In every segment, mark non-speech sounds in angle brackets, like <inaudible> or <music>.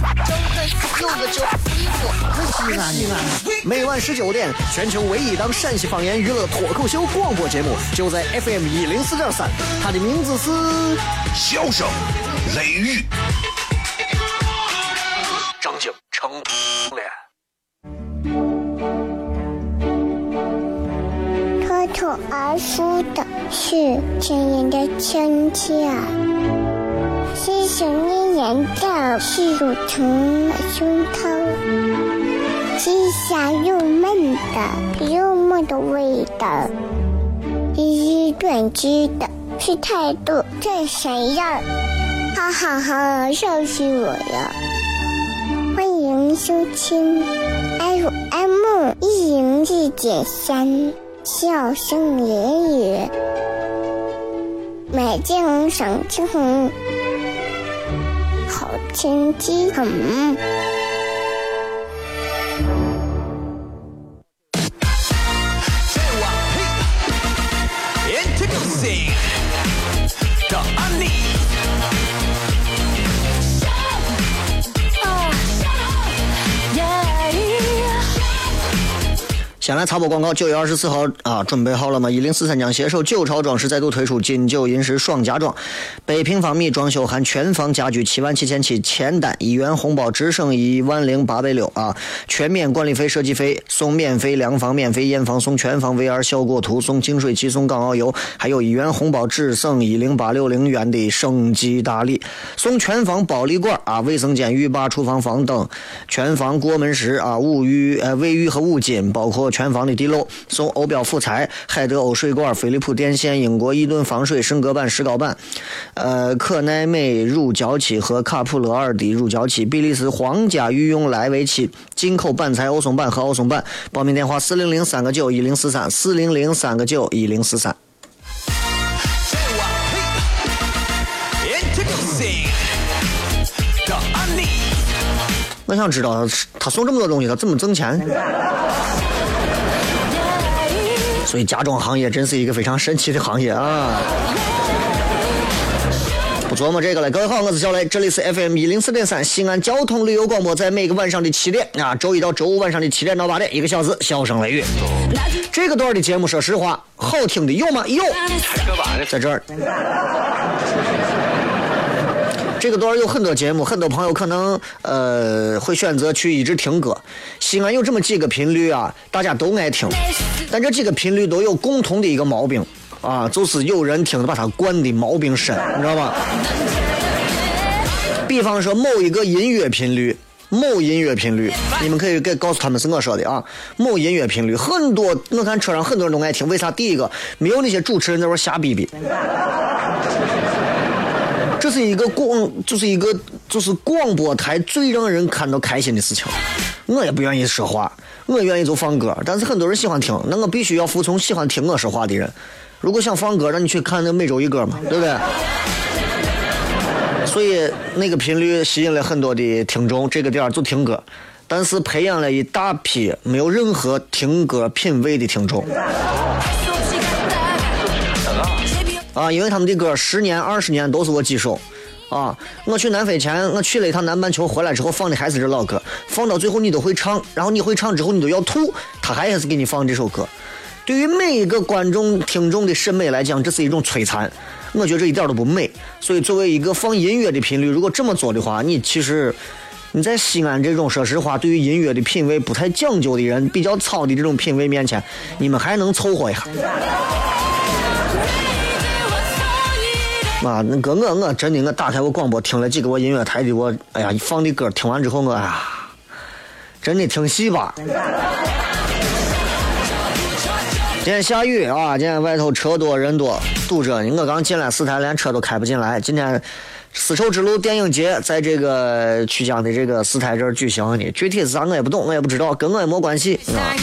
张柚子酒，衣服可西安呢。每晚十九点，全球唯一档陕西方言娱乐脱口秀广播节目，就在 FM 一零四点三。它的名字是《笑声雷雨》，张景成脸。脱口而出的。是亲人的亲切，是想念人的是乳疼的胸膛，是香又闷的幽默的味道，是短知的，是态度这谁样？哈哈哈，笑死我了！欢迎收听 FM 一零四点三。笑声言语，美景赏晴，好天气嗯。先来插播广告，九月二十四号啊，准备好了吗？一零四三将携手九超装饰再度推出金九银十双家装，百平方米装修含全房家具七万七千七，签单一元红包只剩一万零八百六啊！全面管理费、设计费送免费量房、免费验房、送全房 VR 效果图、送净水器、送港澳游，还有一元红包只剩一零八六零元的升级大礼，送全房保利罐啊，卫生间、浴霸、厨房、房灯，全房过门石啊，物浴呃卫浴和五金，包括。全房的地漏送欧标辅材、海德欧水管、飞利浦电线、英国伊顿防水升格板、石膏板，呃，可耐美乳胶漆和卡普勒尔的乳胶漆，比利时皇家御用莱维漆，进口板材欧松板和欧松板。报名电话：四零零三个九一零四三，四零零三个九一零四三。我想知道他送这么多东西，他怎么挣钱？所以家装行业真是一个非常神奇的行业啊！不琢磨这个了。各位好，我是小雷，这里是 FM 一零四点三西安交通旅游广播，在每个晚上的七点啊，周一到周五晚上的七点到八点，一个小时，笑声雷雨。这个段的节目，说实话，好听的有吗？有，在这儿。这个段有很多节目，很多朋友可能呃会选择去一直听歌。西安有这么几个频率啊，大家都爱听，但这几个频率都有共同的一个毛病啊，就是有人听把它惯的毛病深，你知道吗？比方说某一个音乐频率，某音乐频率，你们可以给告诉他们是我说的啊。某音乐频率很多，我看车上很多人都爱听，为啥？第一个没有那些主持人在那瞎逼逼。是一个广，就是一个就是广播台最让人看到开心的事情。我也不愿意说话，我愿意就放歌，但是很多人喜欢听，那我必须要服从喜欢听我说话的人。如果想放歌，那你去看那每周一歌嘛，对不对？所以那个频率吸引了很多的听众，这个点儿就听歌，但是培养了一大批没有任何听歌品味的听众。啊，因为他们的歌十年、二十年都是我几首，啊，我去南非前，我去了一趟南半球，回来之后放的还是这老歌，放到最后你都会唱，然后你会唱之后你都要吐，他还是给你放这首歌。对于每一个观众、听众的审美来讲，这是一种摧残，我觉得这一点都不美。所以，作为一个放音乐的频率，如果这么做的话，你其实你在西安这种说实话，对于音乐的品味不太讲究的人，比较糙的这种品味面前，你们还能凑合一下。啊，那个我我真的我打开我广播听了几个我音乐台的我，哎呀，放的歌听完之后我呀，真的听戏吧。今天下雨啊，今天外头车多人多堵着呢。我刚进来四台连车都开不进来。今天丝绸之路电影节在这个曲江的这个四台这儿举行的，具体是啥我也不懂，我也不知道，跟我也没关系啊。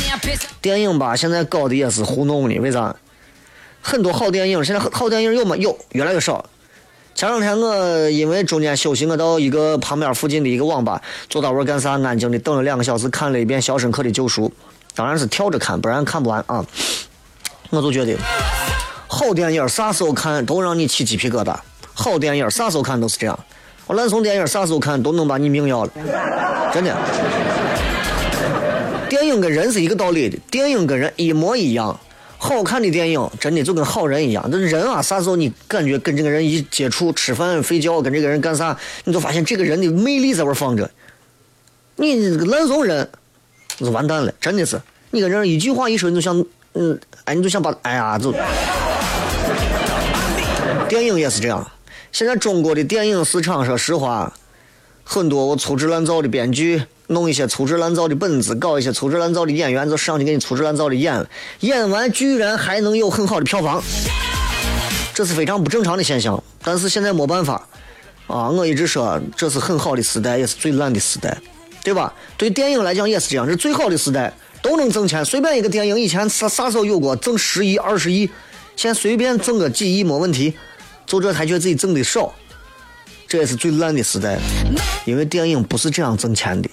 电影吧，现在搞的也是糊弄的，为啥？很多好电影，现在好电影有吗？有，越来越少。前两天我因为中间休息，我到一个旁边附近的一个网吧，坐到位干啥？安静的等了两个小时，看了一遍《肖申克的救赎》，当然是跳着看，不然看不完啊。我就觉得，好电影啥时候看都让你起鸡皮疙瘩。好电影啥时候看都是这样，我烂怂电影啥时候看都能把你命要了，真的。电影跟人是一个道理的，电影跟人一模一样。好看的电影真的就跟好人一样，那人啊，啥时候你感觉跟这个人一接触、吃饭、睡觉，跟这个人干啥，你就发现这个人的魅力在那放着。你这个烂怂人，就完蛋了，真的是。你跟人一句话一说，你就想，嗯，哎，你就想把，哎呀，就。电影也是这样。现在中国的电影市场，说实话，很多我粗制滥造的编剧，弄一些粗制滥造的本子，搞一些粗制滥造的演员，就上去给你粗制滥造的演，演完居然还能有很好的票房，这是非常不正常的现象。但是现在没办法，啊，我一直说这是很好的时代，也是最烂的时代，对吧？对电影来讲也是这样，是最好的时代，都能挣钱，随便一个电影以前啥啥时候有过挣十亿、二十亿，现在随便挣个几亿没问题。就这还觉得自己挣的少，这也是最烂的时代，因为电影不是这样挣钱的。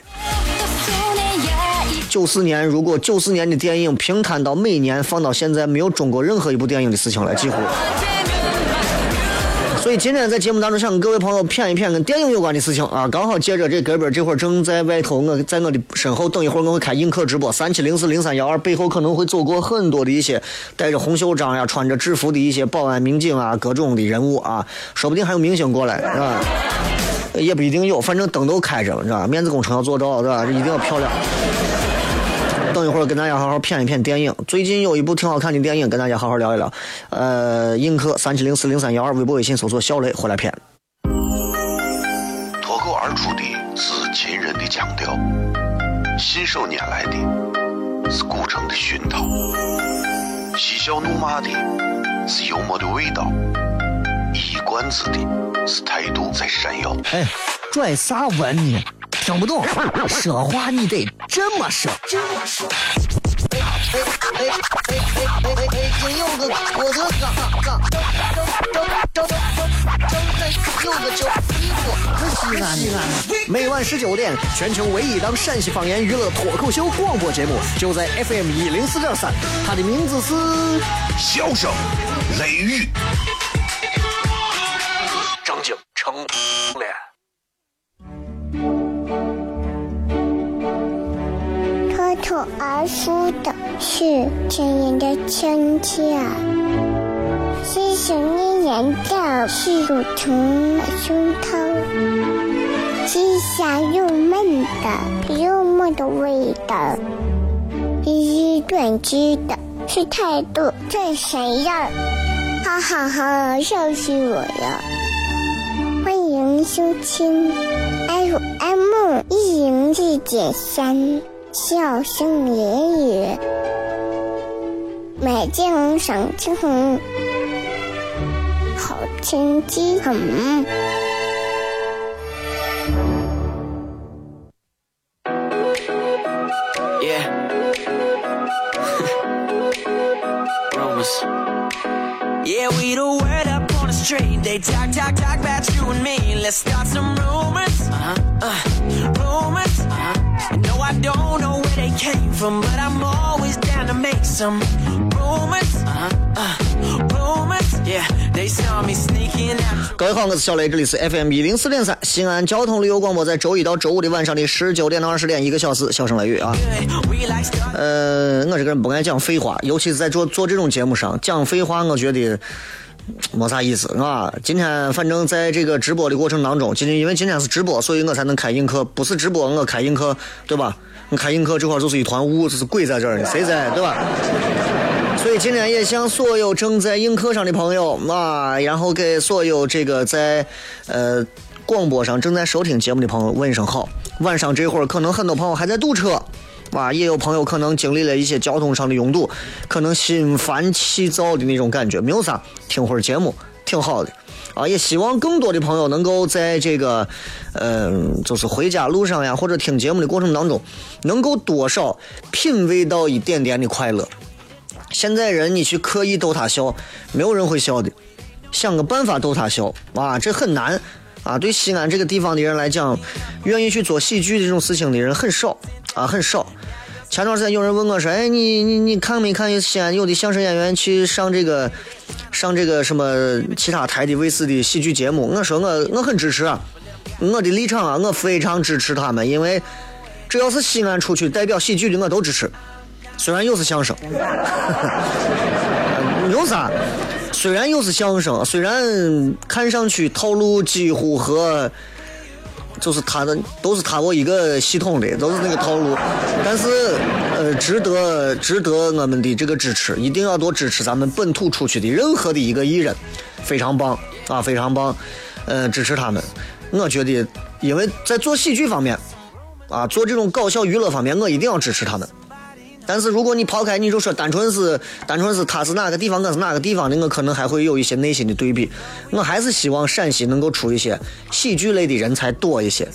九四年，如果九四年的电影平摊到每年放到现在，没有中国任何一部电影的事情了，几乎。所以今天在节目当中想跟各位朋友谝一谝跟电影有关的事情啊，刚好借着这哥们儿这会儿正在外头，我在我的身后，等一会儿我会开映客直播，三七零四零三幺二背后可能会走过很多的一些带着红袖章呀、穿着制服的一些保安民警啊，各种的人物啊，说不定还有明星过来，是吧？也不一定有，反正灯都开着，知道吧？面子工程要做到，对吧？一定要漂亮。等一会儿跟大家好好谝一谝电影。最近有一部挺好看的电影，跟大家好好聊一聊。呃，映客三七零四零三幺二，微博微信搜索小雷回来片。脱口而出的是秦人的腔调，信手拈来的是古城的熏陶，嬉笑怒骂的是幽默的味道，一冠子的是态度在闪耀。哎，拽啥文呢？听不懂，说话你得这么说。哎哎哎哎哎哎哎！金柚子，我的嘎嘎，柚子酒，西安西安。每晚十九点，全球唯一档陕西方言娱乐脱口秀广播节目，就在 FM 一零四点三。它的名字是《笑声雷雨》，是亲人的亲切，是想念人的是乳虫的胸膛，是香又闷的幽默的味道，是短知的是态度最闪耀，哈哈哈，笑死我了！欢迎收听 FM 一零四点三。笑声言语，美景赏晴好天气很。Yeah. Yeah, we the word up on the street. They talk, talk, talk about you and me. Let's start some rumors. 我是小雷，这里是 FM 一零四点三西安交通旅游广播，在周一到周五的晚上的十九点到二十点，一个小时，笑声雷雨啊。呃，我这个人不爱讲废话，尤其是在做做这种节目上讲废话，我觉得。没啥意思啊！今天反正在这个直播的过程当中，今天因为今天是直播，所以我才能开映客。不是直播，我开映客，对吧？我开映客这块就是一团雾，这是鬼在这儿呢，谁在，对吧？所以今天也向所有正在映客上的朋友啊，然后给所有这个在呃广播上正在收听节目的朋友问一声好。晚上这会儿可能很多朋友还在堵车。哇，也有朋友可能经历了一些交通上的拥堵，可能心烦气躁的那种感觉，没有啥，听会儿节目挺好的。啊，也希望更多的朋友能够在这个，嗯，就是回家路上呀，或者听节目的过程当中，能够多少品味到一点点的快乐。现在人你去刻意逗他笑，没有人会笑的。想个办法逗他笑，啊，这很难啊。对西安这个地方的人来讲，愿意去做喜剧这种事情的人很少啊，很少。前段时间有人问我说：“哎，你你你看没看西安有的相声演员去上这个上这个什么其他台的卫视的喜剧节目？”我说我我很支持啊，我的立场啊，我非常支持他们，因为只要是西安出去代表喜剧的，我都支持。虽然又是相声，<laughs> 有啥？虽然又是相声，虽然看上去套路几乎和就是他的都是他我一个系统的，都是那个套路，但是呃，值得值得我们的这个支持，一定要多支持咱们本土出去的任何的一个艺人，非常棒啊，非常棒，呃，支持他们。我觉得，因为在做喜剧方面啊，做这种搞笑娱乐方面，我一定要支持他们。但是如果你抛开，你就说单纯是单纯是他是哪个地方，我是哪个地方的，我可能还会有一些内心的对比。我还是希望陕西能够出一些喜剧类的人才多一些。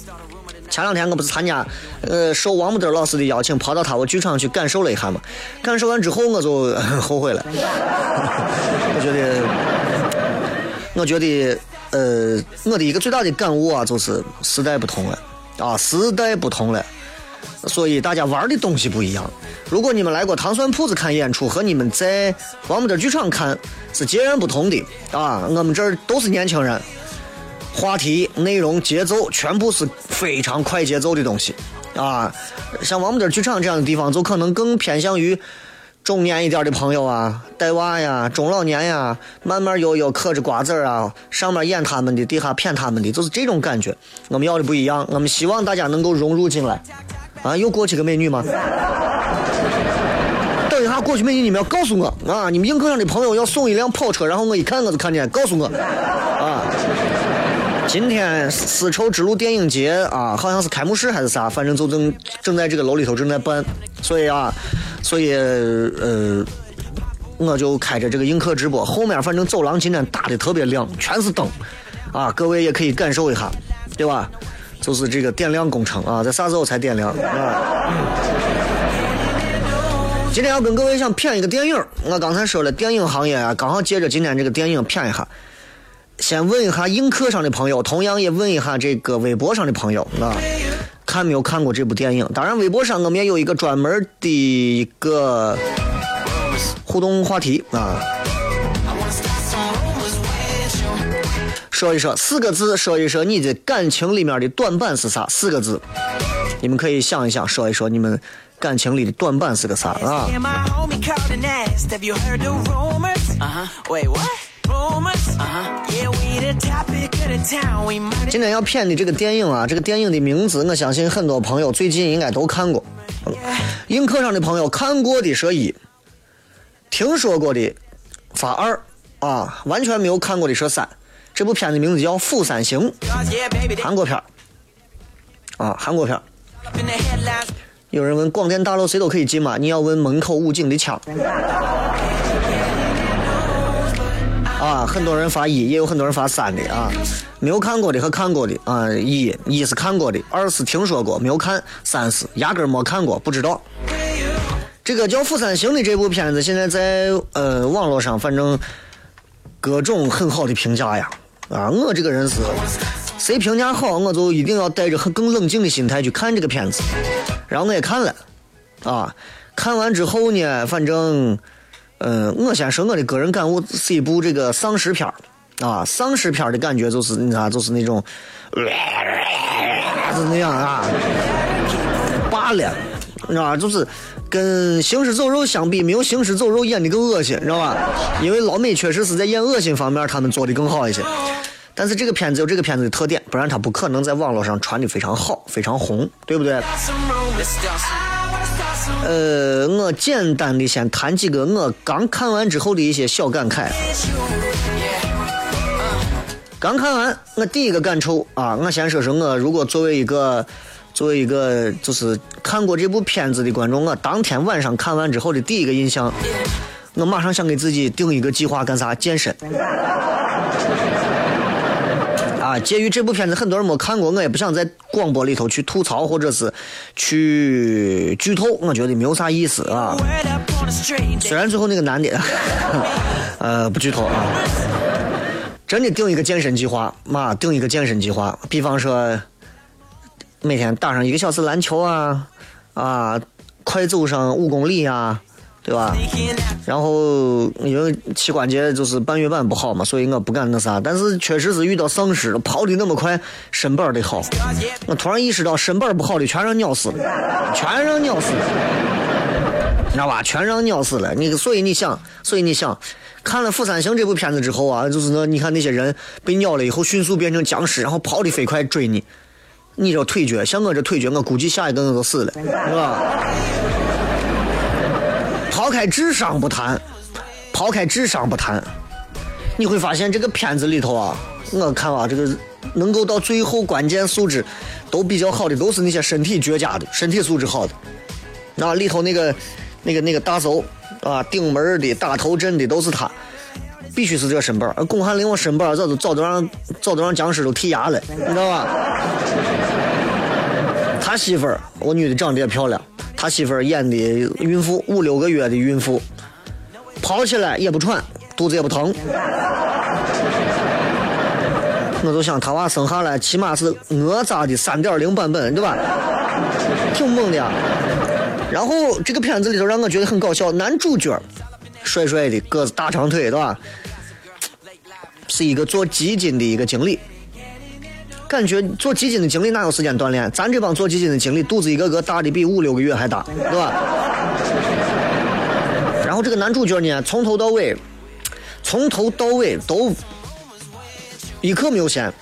前两天我不是参加，呃，受王木德老师的邀请，跑到他我剧场去感受了一下嘛。感受完之后我就 <laughs> 后悔了。<laughs> 我觉得，我觉得，呃，我的一个最大的感悟啊，就是时代不同了啊，时代不同了。所以大家玩的东西不一样。如果你们来过糖蒜铺子看演出，和你们在王木德剧场看是截然不同的啊！我们这儿都是年轻人，话题、内容、节奏全部是非常快节奏的东西啊。像王木德剧场这样的地方，就可能更偏向于中年一点的朋友啊，带娃呀，中老年呀，慢慢悠悠嗑着瓜子啊，上面演他们的，底下骗他们的，就是这种感觉。我们要的不一样，我们希望大家能够融入进来。啊，又过去个美女吗？等一下，过去美女，你们要告诉我啊！你们映客上的朋友要送一辆跑车，然后我一看，我就看见，告诉我啊！今天丝绸之路电影节啊，好像是开幕式还是啥，反正就正正在这个楼里头正在办，所以啊，所以呃，我就开着这个映客直播，后面反正走廊今天打的特别亮，全是灯啊，各位也可以感受一下，对吧？就是这个点亮工程啊，在啥时候才点亮啊？今天要跟各位想谝一个电影，我刚才说了电影行业啊，刚好借着今天这个电影谝一下。先问一下映客上的朋友，同样也问一下这个微博上的朋友啊，看没有看过这部电影？当然，微博上我们也有一个专门的一个互动话题啊。说一说四个字，说一说你的感情里面的短板是啥？四个字，你们可以想一想，说一说你们感情里的短板是个啥啊？今天要片的这个电影啊，这个电影的名字，我相信很多朋友最近应该都看过。映客上的朋友看过的说一，听说过的发二啊，完全没有看过的说三。这部片子名字叫《釜山行》，韩国片儿啊，韩国片儿。有人问广电大楼谁都可以进吗？你要问门口武警的枪。啊，很多人发一，也有很多人发三的啊。没有看过的和看过的啊，一一是看过的，二是听说过没有看，三是压根没看过不知道。这个叫《釜山行》的这部片子，现在在呃网络上，反正各种很好的评价呀。啊，我这个人是，谁评价好，我就一定要带着很更冷静的心态去看这个片子。然后我也看了，啊，看完之后呢，反正，嗯，我先说我的个人感悟，是一部这个丧尸片啊，丧尸片的感觉就是你啥，就是那种，是那样啊，罢了，知道吧？就是跟行尸走肉相比，没有行尸走肉演的更恶心，你知道吧？因为老美确实是在演恶心方面，他们做的更好一些。但是这个片子有这个片子的特点，不然它不可能在网络上传的非常好、非常红，对不对？呃，我简单的先谈几个我刚看完之后的一些小感慨。刚看完，我第一个感受啊，我先说说我如果作为一个作为一个就是看过这部片子的观众，我当天晚上看完之后的第一个印象，我马上想给自己定一个计划，干啥？健身。<laughs> 啊，介于这部片子很多人没看过，我也不想在广播里头去吐槽或者是去剧透，我觉得没有啥意思啊。虽然最后那个男的，<laughs> 呃，不剧透啊，真的定一个健身计划，妈定一个健身计划，比方说每天打上一个小时篮球啊，啊，快走上五公里啊。对吧？然后因为膝关节就是半月板不好嘛，所以我不敢那啥。但是确实是遇到丧尸了跑的那么快，身板得好。我突然意识到，身板不好的全让鸟死了，全让鸟死了，你知道吧？全让鸟死了。你所以你想，所以你想，看了《釜山行》这部片子之后啊，就是那你看那些人被咬了以后迅速变成僵尸，然后跑得飞快追你，你这腿脚像我这腿脚，我估计下一个我都死了，是吧？抛开智商不谈，抛开智商不谈，你会发现这个片子里头啊，我看啊，这个能够到最后关键素质都比较好的，都是那些身体绝佳的、身体素质好的。啊，里头那个、那个、那个大手啊，顶门的、打头阵的都是他，必须是这个身板。而巩汉林我身板早都早都让早都让僵尸都剔牙了，你知道吧？他媳妇儿，我女的长得也漂亮。他媳妇儿演的孕妇，五六个月的孕妇，跑起来也不喘，肚子也不疼。我就想他娃生下来起码是哪吒的三点零版本，对吧？挺猛的。呀。然后这个片子里头让我觉得很搞笑，男主角帅帅的个子大长腿，对吧？是一个做基金的一个经理。感觉做基金的经理哪有时间锻炼？咱这帮做基金的经理肚子一个个大的比五六个月还大，对吧？然后这个男主角呢，从头到尾，从头到尾都一刻没有闲，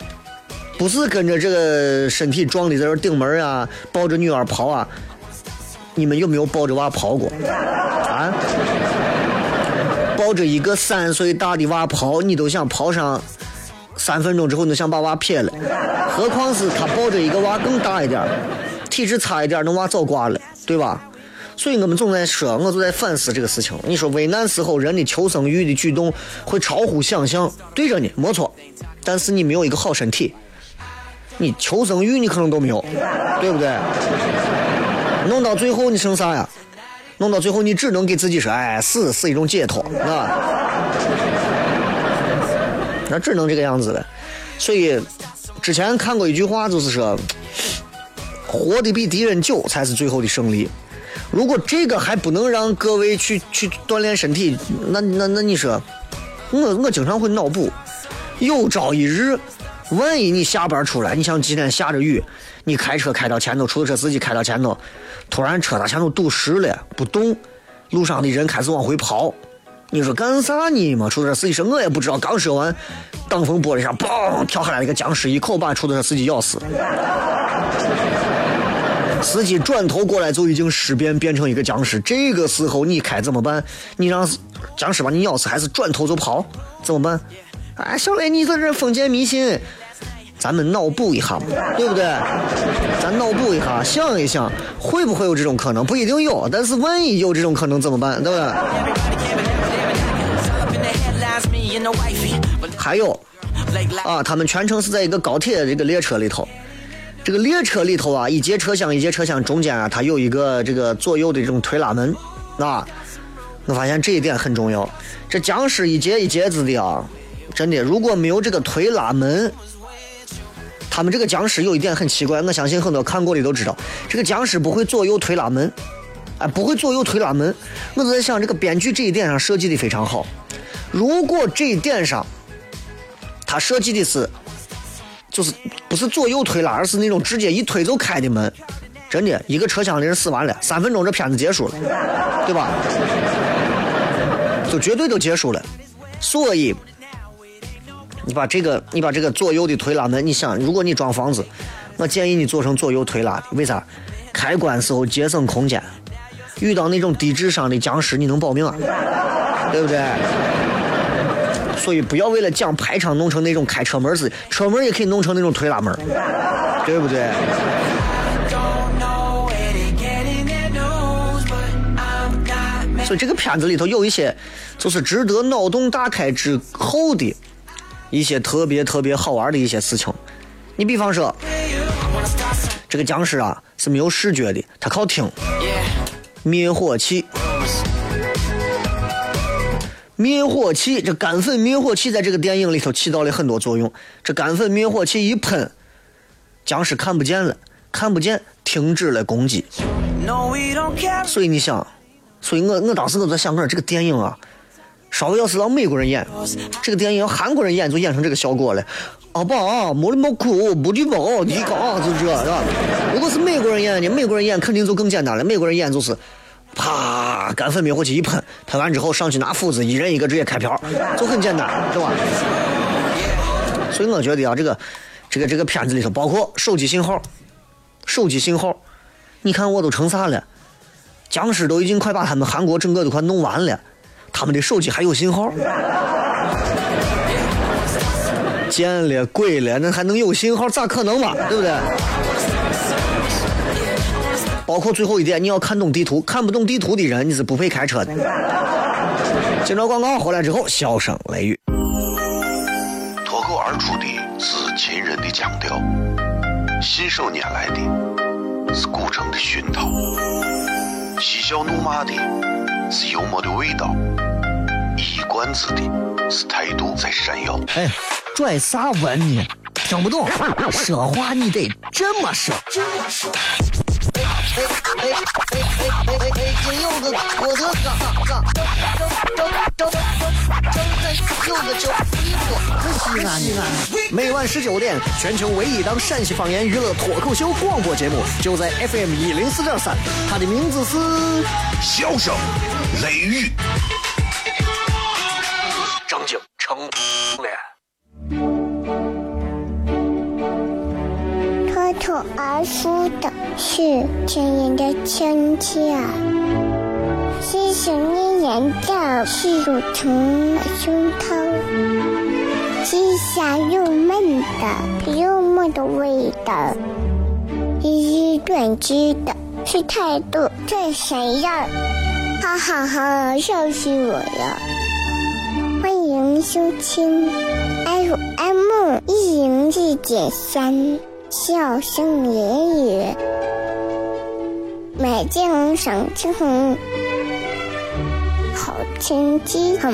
不是跟着这个身体壮的在这顶门啊，抱着女儿跑啊。你们有没有抱着娃跑过？啊？抱着一个三岁大的娃跑，你都想跑上？三分钟之后，你都想把娃撇了，何况是他抱着一个娃更大一点体质差一点那娃早挂了，对吧？所以我们总在说，我就在反思这个事情。你说危难时候人的求生欲的举动会超乎想象，对着你没错，但是你没有一个好身体，你求生欲你可能都没有，对不对？弄到最后你剩啥呀？弄到最后你只能给自己说，哎，死是一种解脱，啊。那只能这个样子了，所以之前看过一句话，就是说，活的比敌人久才是最后的胜利。如果这个还不能让各位去去锻炼身体，那那那你说，我我经常会脑补，有朝一日，万一你下班出来，你像今天下着雨，你开车开到前头，出租车司机开到前头，突然车道前头堵实了，不动，路上的人开始往回跑。你说干啥呢嘛？出租车司机说：“我也不知道。”刚说完，挡风玻璃上嘣跳下来一个僵尸，一口把出租车司机咬死。司机转头过来就已经尸变，变成一个僵尸。这个时候你开怎么办？你让僵尸把你咬死，还是转头就跑？怎么办？哎，小雷，你在这封建迷信，咱们脑补一下嘛，对不对？咱脑补一下，想一想，会不会有这种可能？不一定有，但是万一有这种可能怎么办？对不对？还有啊，他们全程是在一个高铁这个列车里头，这个列车里头啊，一节车厢一节车厢中间啊，它有一个这个左右的这种推拉门啊。我发现这一点很重要。这僵尸一节一节子的啊，真的，如果没有这个推拉门，他们这个僵尸有一点很奇怪，我相信很多看过的都知道，这个僵尸不会左右推拉门，哎，不会左右推拉门。我就在想，这个编剧这一点上设计的非常好。如果这一点上，他设计的是，就是不是左右推拉，而是那种直接一推就开的门，真的一个车厢的人死完了，三分钟这片子结束了，对吧？就绝对都结束了。所以，你把这个，你把这个左右的推拉门，你想，如果你装房子，我建议你做成左右推拉的，为啥？开关时候节省空间，遇到那种低智商的僵尸，你能保命啊？对不对？所以不要为了讲排场弄成那种开车门似的，车门也可以弄成那种推拉门，对不对？所以这个片子里头有一些，就是值得脑洞大开之后的一些特别特别好玩的一些事情。你比方说，这个僵尸啊是没有视觉的，它靠听。灭火器，灭火器，这干粉灭火器在这个电影里头起到了很多作用。这干粉灭火器一喷，僵尸看不见了，看不见，停止了攻击。所以你想，所以我我当时我在想，我说这个电影啊，稍微要是让美国人演，这个电影要韩国人演就演成这个效果了。阿爸，没的没哭，不的不，你讲就这，是吧？如果是美国人演的，美国人演肯定就更简单了。美国人演就是，啪，干粉灭火器一喷，喷完之后上去拿斧子，一人一个直接开瓢，就很简单，是吧？所以我觉得啊，这个，这个这个片子里头，包括手机信号，手机信号，你看我都成啥了？僵尸都已经快把他们韩国整个都快弄完了，他们的手机还有信号？见了鬼了，那还能有信号？咋可能嘛？对不对？包括最后一点，你要看懂地图，看不懂地图的人，你是不配开车的。接着广告回来之后，笑声雷雨，脱口而出的是秦人的腔调，信手拈来的是古城的熏陶，嬉笑怒骂的是幽默的味道，一冠子的是态度在闪耀。哎。拽啥文呢？听不懂，说话你得这么说。哎哎哎哎哎哎哎！金柚子，我的嘎嘎，西安西安。每晚十九点，全球唯一档陕西方言娱乐脱口秀广播节目，就在 FM 一零四点三。它的名字是《笑声雷雨》，张景成了。脱口而出的是亲人的亲切，细细念念的是乳成的胸膛，细香又闷的幽默的味道，一语断句的是态度最闪耀，哈哈哈，笑死我了！欢迎收听 FM 一零一点三。笑声言语，美景赏晴好天气很。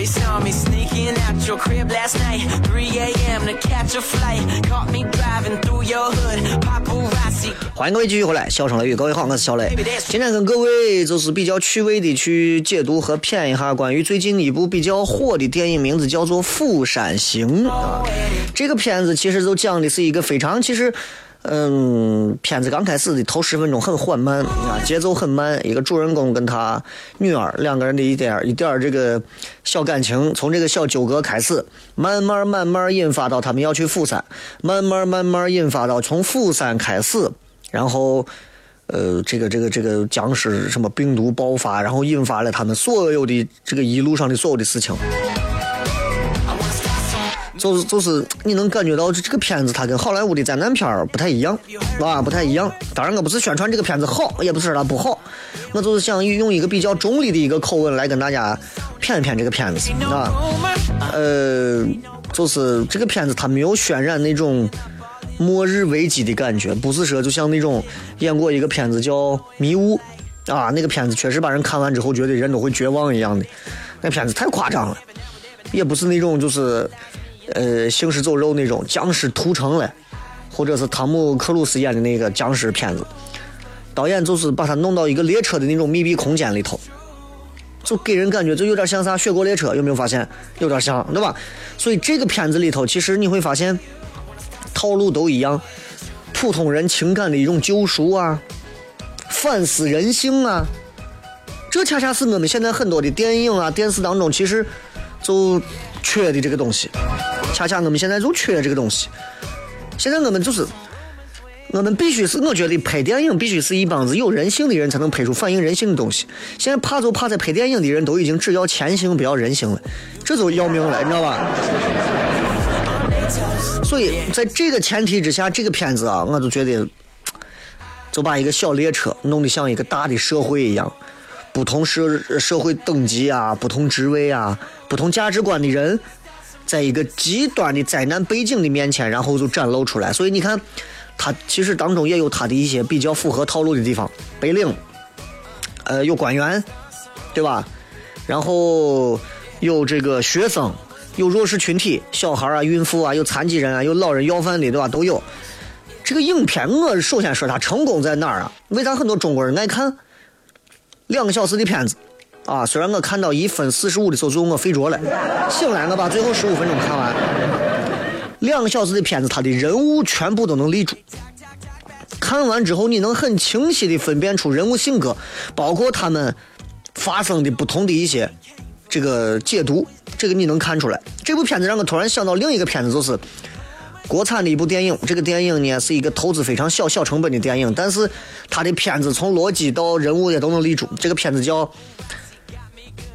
They saw me sneaking out your crib last night, 3 a.m. to catch a flight. Caught me driving through your hood, paparazzi. 欢迎各位继续回来，笑声雷雨，各位好，我是小雷。今天跟各位就是比较趣味的去解读和谝一下关于最近一部比较火的电影，名字叫做《釜山行》啊。这个片子其实就讲的是一个非常其实。嗯，片子刚开始的头十分钟很缓慢啊，节奏很慢。一个主人公跟他女儿两个人的一点一点这个小感情，从这个小纠葛开始，慢慢慢慢引发到他们要去釜山，慢慢慢慢引发到从釜山开始，然后呃，这个这个这个僵尸什么病毒爆发，然后引发了他们所有的这个一路上的所有的事情。就是就是你能感觉到这这个片子它跟好莱坞的灾难片儿不太一样，啊，不太一样。当然我不是宣传这个片子好，也不是说它不好，我就是想用一个比较中立的一个口吻来跟大家谝一谝这个片子，啊，呃，就是这个片子它没有渲染那种末日危机的感觉，不是说就像那种演过一个片子叫《迷雾》，啊，那个片子确实把人看完之后觉得人都会绝望一样的，那片子太夸张了，也不是那种就是。呃，行尸走肉那种僵尸屠城了，或者是汤姆克鲁斯演的那个僵尸片子，导演就是把他弄到一个列车的那种密闭空间里头，就给人感觉就有点像啥雪国列车，有没有发现？有点像，对吧？所以这个片子里头，其实你会发现套路都一样，普通人情感的一种救赎啊，反思人性啊，这恰恰是我们现在很多的电影啊、电视当中其实就缺的这个东西。恰恰我们现在就缺这个东西，现在我们就是，我们必须是，我觉得拍电影必须是一帮子有人性的人才能拍出反映人性的东西。现在怕就怕在拍电影的人都已经只要钱行不要人性了，这就要命了，你知道吧？所以在这个前提之下，这个片子啊，我就觉得，就把一个小列车弄得像一个大的社会一样，不同社社会等级啊，不同职位啊，不同价值观的人。在一个极端的灾难背景的面前，然后就展露出来。所以你看，他其实当中也有他的一些比较符合套路的地方。白领，呃，有官员，对吧？然后有这个学生，有弱势群体，小孩啊、孕妇啊，有残疾人啊，有老人要饭的，对吧？都有。这个影片，我首先说它成功在哪儿啊？为啥很多中国人爱看？两个小时的片子。啊！虽然我看到一分四十五的时候，最后我睡着了，醒来我把最后十五分钟看完。两个小时的片子，它的人物全部都能立住。看完之后，你能很清晰的分辨出人物性格，包括他们发生的不同的一些这个解读，这个你能看出来。这部片子让我突然想到另一个片子，就是国产的一部电影。这个电影呢是一个投资非常小、小成本的电影，但是它的片子从逻辑到人物也都能立住。这个片子叫。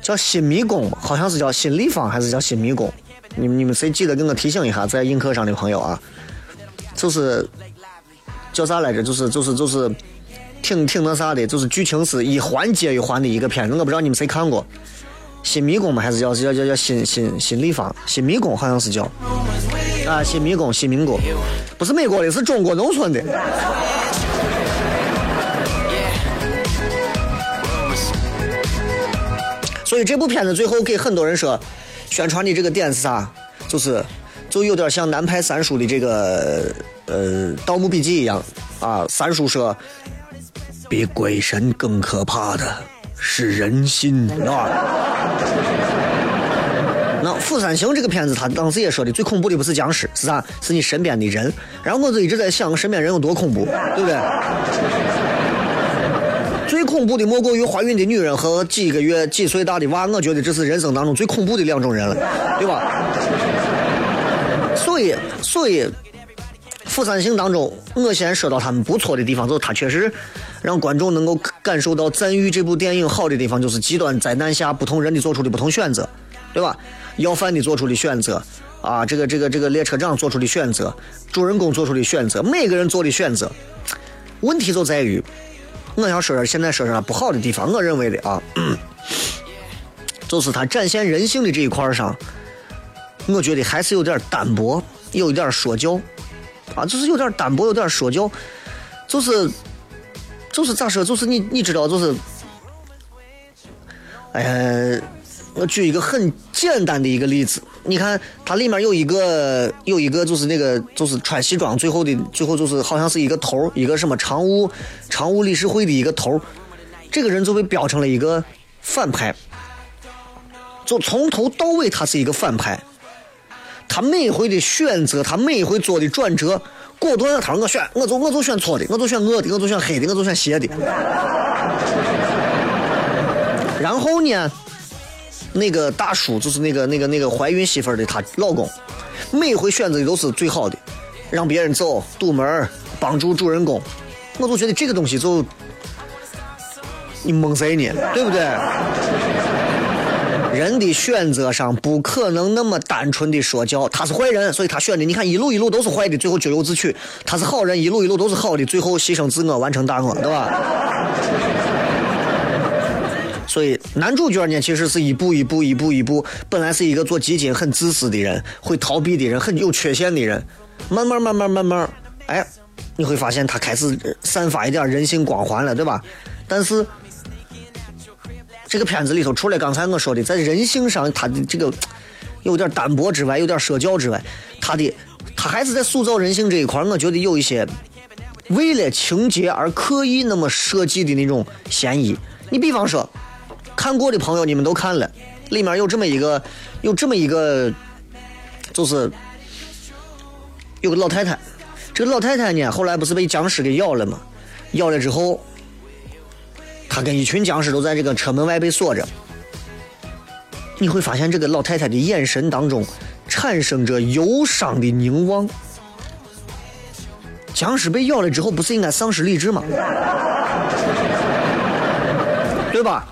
叫新迷宫好像是叫新立方还是叫新迷宫？你们你们谁记得给我提醒一下，在映客上的朋友啊，就是叫啥来着？就是就是就是挺挺那啥的，就是剧情是一环接一环的一个片子。我不知道你们谁看过新迷宫吗？还是叫叫叫叫新新新立方？新迷宫好像是叫啊，新迷宫新民宫，不是美国的，是中国农村的。所以这部片子最后给很多人说，宣传的这个点是啥？就是，就有点像南派三叔的这个呃《盗墓笔记》一样啊。三叔说，比鬼神更可怕的是人心啊。那《釜山行》这个片子，他当时也说的，最恐怖的不是僵尸，是啥？是你身边的人。然后我就一直在想，身边人有多恐怖，对不对？最恐怖的莫过于怀孕的女人和几个月、几岁大的娃，我觉得这是人生当中最恐怖的两种人了，<laughs> 对吧？所以，所以，《釜山行》当中，我先说到他们不错的地方，就是他确实让观众能够感受到赞誉这部电影好的地方，就是极端灾难下不同人的做出的不同选择，对吧？要饭的做出的选择，啊，这个这个这个列车长做出的选择，主人公做出的选择，每个人做的选择，问题就在于。我想说说现在说说不好的地方，我认为的啊，就是他展现人性的这一块上，我觉得还是有点单薄，有一点说教，啊，就是有点单薄，有点说教，就是，就是咋说，就是你你知道，就是，哎呀。我举一个很简单的一个例子，你看它里面有一个有一个就是那个就是穿西装，最后的最后就是好像是一个头一个什么常务常务理事会的一个头这个人就被标成了一个反派，就从头到尾他是一个反派，他每回的选择，他每回做的转折，果断，他我选，我就我就选错的，我就选恶的，我就选黑的，我就选邪的，然后呢？那个大叔就是那个那个那个怀孕媳妇的她老公，每回选择的都是最好的，让别人走堵门帮助主人公，我就觉得这个东西就你蒙谁呢？对不对？人的选择上不可能那么单纯的说教，他是坏人，所以他选的。你看一路一路都是坏的，最后咎由自取；他是好人，一路一路都是好的，最后牺牲自我完成大我，对吧？所以男主角呢，其实是一步一步、一步一步，本来是一个做基金很自私的人，会逃避的人，很有缺陷的人，慢慢、慢慢、慢慢，哎，你会发现他开始散发一点人性光环了，对吧？但是这个片子里头，除了刚才我说的在人性上他的这个有点单薄之外，有点说教之外，他的他还是在塑造人性这一块，我觉得有一些为了情节而刻意那么设计的那种嫌疑。你比方说。看过的朋友，你们都看了，里面有这么一个，有这么一个，就是有个老太太。这个老太太呢，后来不是被僵尸给咬了吗？咬了之后，她跟一群僵尸都在这个车门外被锁着。你会发现，这个老太太的眼神当中产生着忧伤的凝望。僵尸被咬了之后，不是应该丧失理智吗？<laughs> 对吧？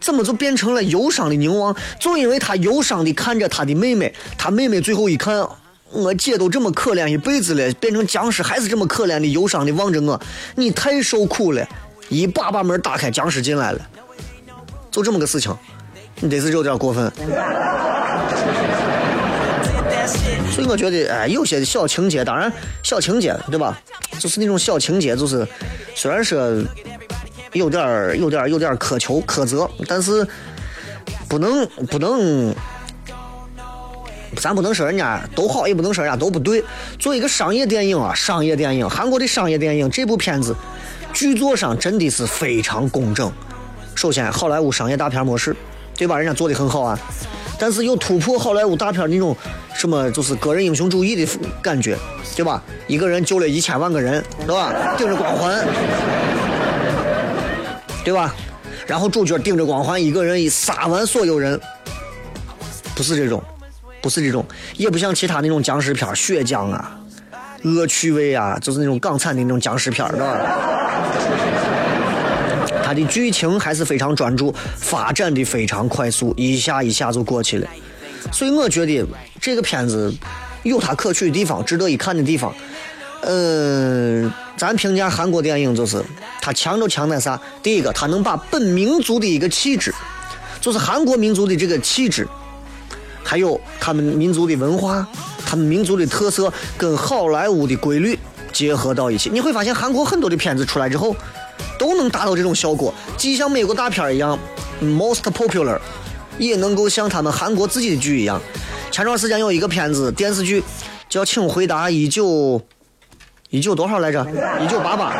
怎么就变成了忧伤的凝望？就因为他忧伤的看着他的妹妹，他妹妹最后一看，我姐都这么可怜一辈子了，变成僵尸还是这么可怜的忧伤的望着我，你太受苦了。一把把门打开，僵尸进来了，就这么个事情，你这是有点过分。所以我觉得，哎，有些小情节，当然小情节，对吧？就是那种小情节，就是虽然说有点儿、有点儿、有点儿苛求苛责，但是不能不能，咱不能说人家都好，也不能说人家都不对。做一个商业电影啊，商业电影，韩国的商业电影，这部片子剧作上真的是非常工整。首先，好莱坞商业大片模式，对吧？人家做的很好啊。但是又突破好莱坞大片那种什么，就是个人英雄主义的感觉，对吧？一个人救了一千万个人，对吧？顶着光环，对吧？然后主角顶着光环，一个人一杀完所有人，不是这种，不是这种，也不像其他那种僵尸片，血浆啊、恶趣味啊，就是那种港产的那种僵尸片，知道吧？<laughs> 它的剧情还是非常专注，发展的非常快速，一下一下就过去了。所以我觉得这个片子有它可取的地方，值得一看的地方。嗯，咱评价韩国电影就是它强就强在啥？第一个，它能把本民族的一个气质，就是韩国民族的这个气质，还有他们民族的文化、他们民族的特色，跟好莱坞的规律结合到一起。你会发现韩国很多的片子出来之后。都能达到这种效果，既像美国大片一样 most popular，也能够像他们韩国自己的剧一样。前段时间有一个片子电视剧叫《请回答一九一九多少来着？一九八八。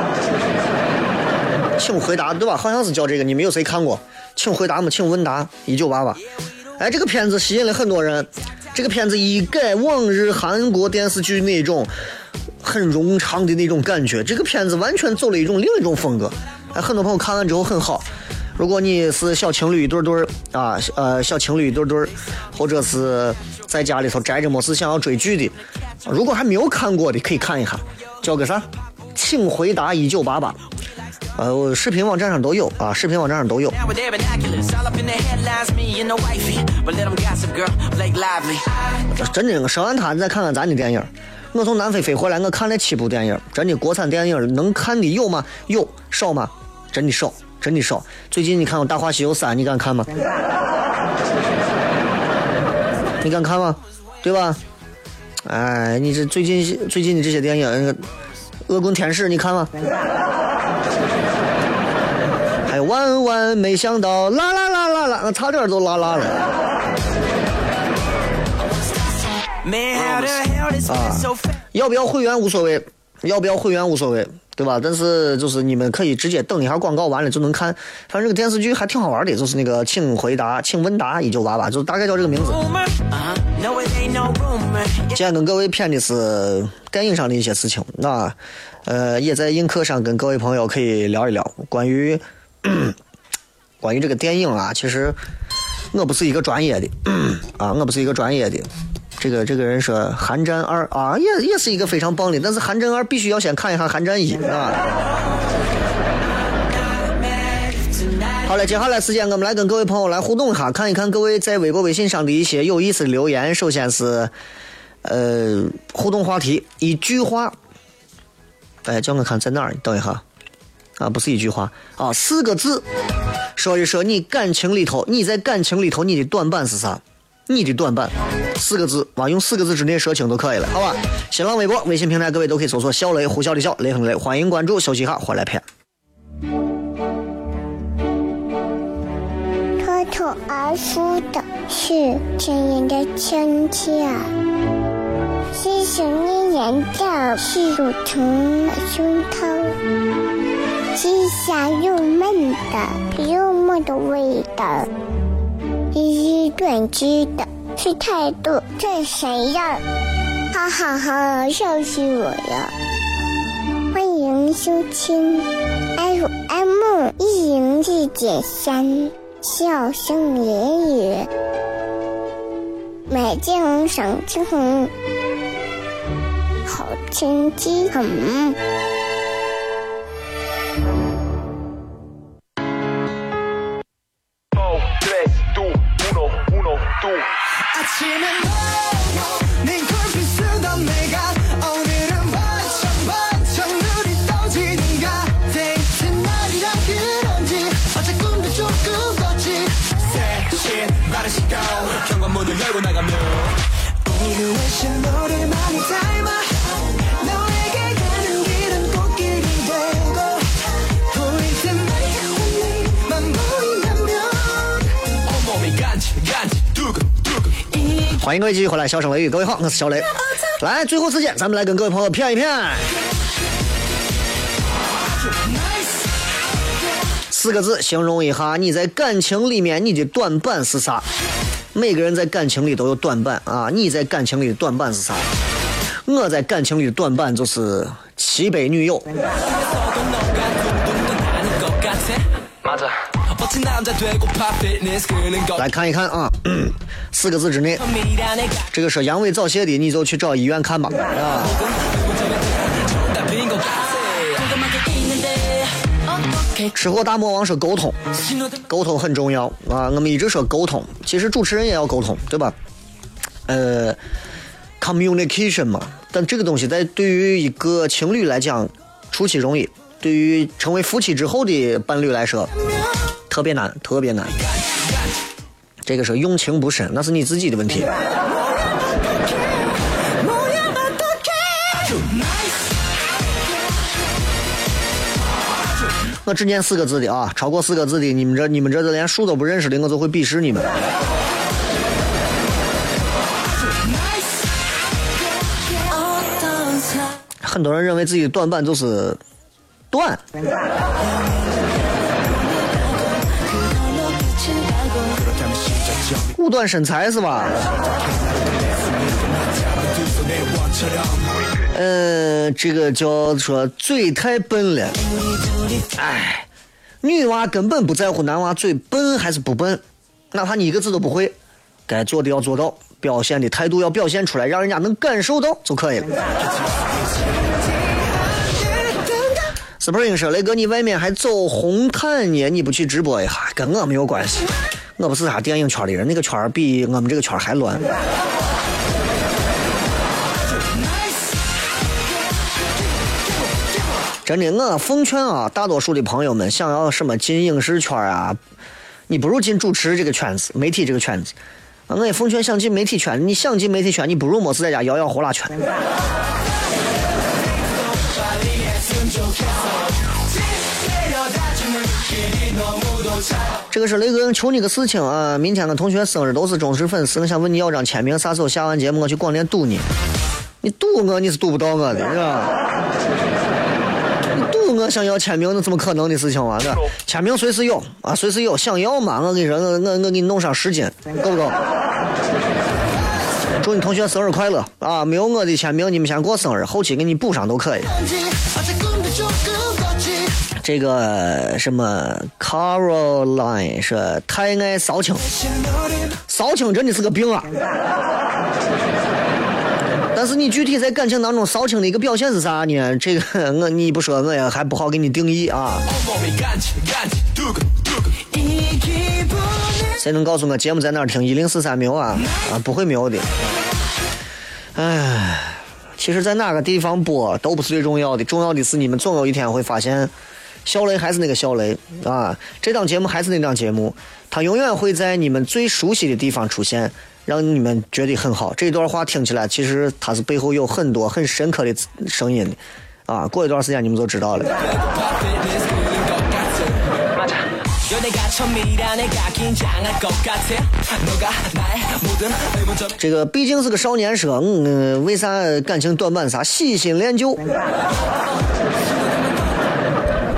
请回答对吧？好像是叫这个，你们有谁看过？请回答吗？请问答一九八八。哎，这个片子吸引了很多人。这个片子一改往日韩国电视剧那种。很冗长的那种感觉，这个片子完全走了一种另一种风格。哎，很多朋友看完之后很好。如果你是小情侣一对对啊，呃，小情侣一对对或者是在家里头宅着没事想要追剧的，如果还没有看过的可以看一下，叫个啥？请回答一九八八。呃，视频网站上都有啊，视频网站上都有。真的，说完他，你再看看咱的电影。我从南非飞回来，我看了七部电影，真的国产电影能看的有吗？有少吗？真的少，真的少。最近你看我《大话西游三》，你敢看吗？<laughs> 你敢看吗？对吧？哎，你这最近最近的这些电影，《恶棍天使》，你看吗？<laughs> 还有万万没想到，啦啦啦啦啦，差点都啦啦了。啊，要不要会员无所谓，要不要会员无所谓，对吧？但是就是你们可以直接等一下广告完了就能看。反正这个电视剧还挺好玩的，就是那个请回答，请问答一九八八，就大概叫这个名字。今天跟各位谝的是电影上的一些事情，那呃也在映客上跟各位朋友可以聊一聊关于关于这个电影啊。其实我不是一个专业的啊，我不是一个专业的。这个这个人说《寒战二》啊，也也是一个非常棒的，但是《寒战二》必须要先看一下《寒战一》啊。<laughs> 好了，接下来时间我们来跟各位朋友来互动一下，看一看各位在微博、微信上的一些有意思的留言。首先是呃互动话题，一句话。哎，叫我看在哪儿？等一下啊，不是一句话啊，四个字，说一说你感情里头，你在感情里头你的短板是啥？你的短板，四个字，往，用四个字之内说清都可以了，好吧？新浪微博、微信平台，各位都可以搜索“小雷”，呼啸的笑，雷很雷，欢迎关注，休息哈，回来片。脱口而出的是亲人的亲切，细细念念的是乳疼的胸膛，细香又闷的幽默的味道。一一断句的是态度，这谁呀？哈哈哈，笑死我了！欢迎收听 FM 一零一点三，笑声言语，美景赏之红。好天气，嗯。欢迎各位继续回来，笑声雷雨，各位好，我是小雷。<laughs> 来，最后时间，咱们来跟各位朋友骗一骗。四个字形容一下你在感情里面你的短板是啥？每个人在感情里都有短板啊，你在感情里的短板是啥？我在感情里的短板就是七杯女友。来看一看啊，<clears throat> 四个字之内，这个说阳痿早泄的，你就去找医院看吧啊。吃货大魔王说沟通，沟通很重要啊。我们一直说沟通，其实主持人也要沟通，对吧？呃，communication 嘛，但这个东西在对于一个情侣来讲，初期容易；对于成为夫妻之后的伴侣来说，特别难，特别难。这个是用情不深，那是你自己的问题。我只念四个字的啊，超过四个字的，你们这你们这连数都不认识的，我就会鄙视你们。很多人认为自己的短板就是短。五短身材是吧？呃，这个叫说嘴太笨了。哎，女娃根本不在乎男娃嘴笨还是不笨，哪怕你一个字都不会，该做的要做到，表现的态度要表现出来，让人家能感受到就可以了。Spring 说：“雷哥，你外面还走红毯呢，你不去直播一下，跟我没有关系。我不是啥电影圈的人，那个圈比我们这个圈还乱。”真的，我奉劝啊，大多数的朋友们，想要什么进影视圈啊，你不如进主持这个圈子，媒体这个圈子。我也奉劝想进媒体圈，你想进媒体圈，你不如没事在家摇摇呼啦圈。这个是雷哥，求你个事情啊！明天我同学生日，都是忠实粉丝，我想问你要张签名，啥时候下完节目我去广电堵你？你堵我，你是堵不到我的，是吧？你堵我想要签名，那怎么可能的事情啊？那签名随时有啊，随时有。想要吗？我跟你说，我我我给你弄上十斤，够不够？祝你同学生日快乐啊！没有我的签名，你们先过生日，后期给你补上都可以。这个什么 Caroline 说太爱骚情，骚情真的是个病啊！<laughs> 但是你具体在感情当中骚情的一个表现是啥呢？这个我你不说我也还不好给你定义啊。谁能告诉我节目在哪儿听？一零四三没有啊？啊，不会没有的。唉，其实，在哪个地方播都不是最重要的，重要的是你们总有一天会发现，小雷还是那个小雷啊，这档节目还是那档节目，他永远会在你们最熟悉的地方出现。让你们觉得很好，这段话听起来其实他是背后有很多很深刻的声音的，啊，过一段时间你们就知道了。这个毕竟是个少年说，嗯，为啥感情短板啥？喜新厌旧，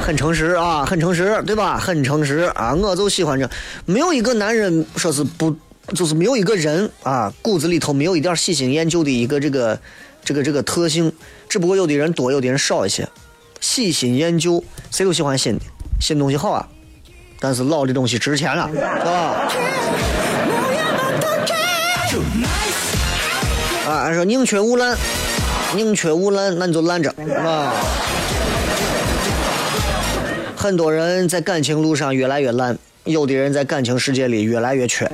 很诚实啊，很诚实，对吧？很诚实啊，我就喜欢这，没有一个男人说是不。就是没有一个人啊，骨子里头没有一点喜新厌旧的一个这个这个这个特性，只不过有的人多，有的人少一些。喜新厌旧，谁都喜欢新的，新东西好啊，但是老的东西值钱了，是吧？啊，说宁缺毋滥。宁缺毋滥，那你就烂着啊。很多人在感情路上越来越烂，有的人在感情世界里越来越缺。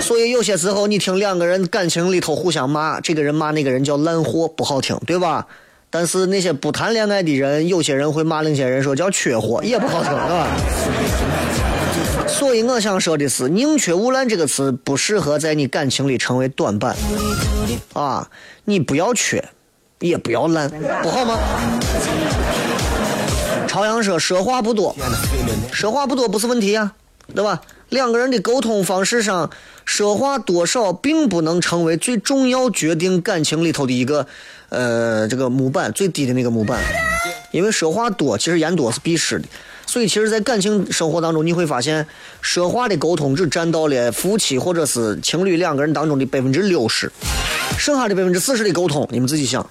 所以有些时候，你听两个人感情里头互相骂，这个人骂那个人叫烂货，不好听，对吧？但是那些不谈恋爱的人，有些人会骂另一些人说叫缺货，也不好听，是吧？所以我想说的是，“宁缺毋滥”这个词不适合在你感情里成为短板啊！你不要缺。也不要懒，不好吗？朝阳说：“说话不多，说话不多不是问题呀，对吧？两个人的沟通方式上，说话多少并不能成为最重要决定感情里头的一个，呃，这个模板最低的那个模板。因为说话多，其实言多是必失的。所以，其实，在感情生活当中，你会发现，说话的沟通只占到了夫妻或者是情侣两个人当中的百分之六十。”剩下的百分之四十的沟通，你们自己想。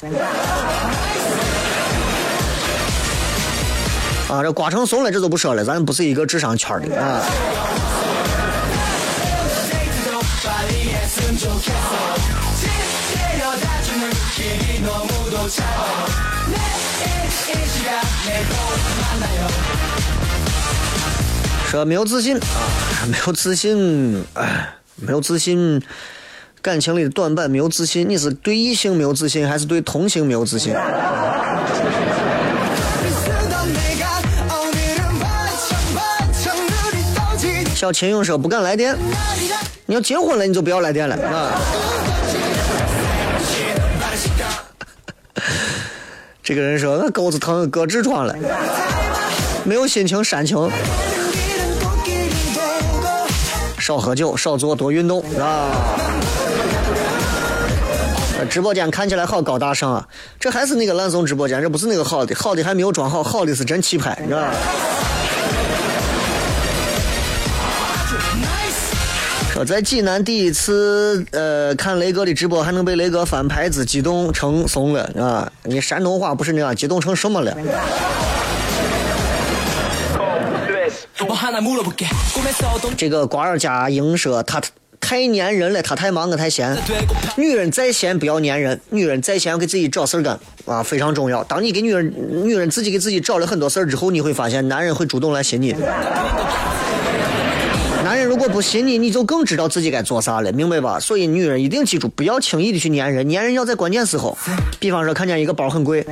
啊，这瓜成怂了，这就不说了，咱不是一个智商圈的啊。说没有自信啊，没有自信，哎，没有自信。感情里的短板没有自信，你是对异性没有自信，还是对同性没有自信？小秦勇说不敢来电，你要结婚了你就不要来电了啊！<laughs> 这个人说那钩子疼，割痔疮了，没有心情煽情，少喝酒，少做，多运动啊！直播间看起来好高大上啊！这还是那个烂怂直播间，这不是那个好的，好的还没有装好，好的是真气派，你知道吧？说在济南第一次呃看雷哥的直播，还能被雷哥翻牌子，激动成怂了啊！你山东话不是那样，激动成什么了？这个瓜儿家莹说他。太粘人了，他太忙，我太闲。女人再闲不要粘人，女人再闲要给自己找事儿干啊，非常重要。当你给女人，女人自己给自己找了很多事儿之后，你会发现男人会主动来寻你。男人如果不寻你，你就更知道自己该做啥了，明白吧？所以女人一定记住，不要轻易的去粘人，粘人要在关键时候。比方说，看见一个包很贵，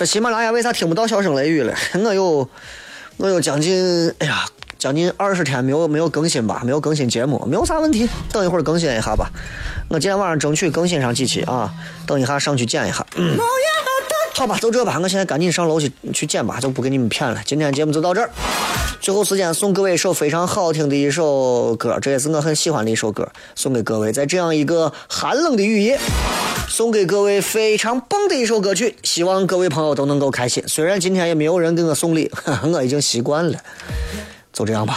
说喜马拉雅为啥听不到笑声雷雨了？我有，我有将近，哎呀。将近二十天没有没有更新吧，没有更新节目，没有啥问题。等一会儿更新一下吧，我今天晚上争取更新上几期啊。等一下上去剪一下。嗯好吧，就这吧，我现在赶紧上楼去去剪吧，就不给你们骗了。今天节目就到这儿，最后时间送各位一首非常好听的一首歌，这也是我很喜欢的一首歌，送给各位。在这样一个寒冷的雨夜，送给各位非常棒的一首歌曲，希望各位朋友都能够开心。虽然今天也没有人给我送礼，<laughs> 我已经习惯了。就这样吧。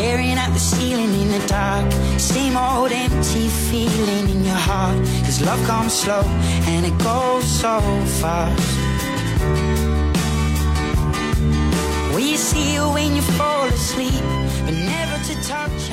Staring at the ceiling in the dark. Same old empty feeling in your heart. Cause love comes slow and it goes so fast. Will you see her when you fall asleep? But never to touch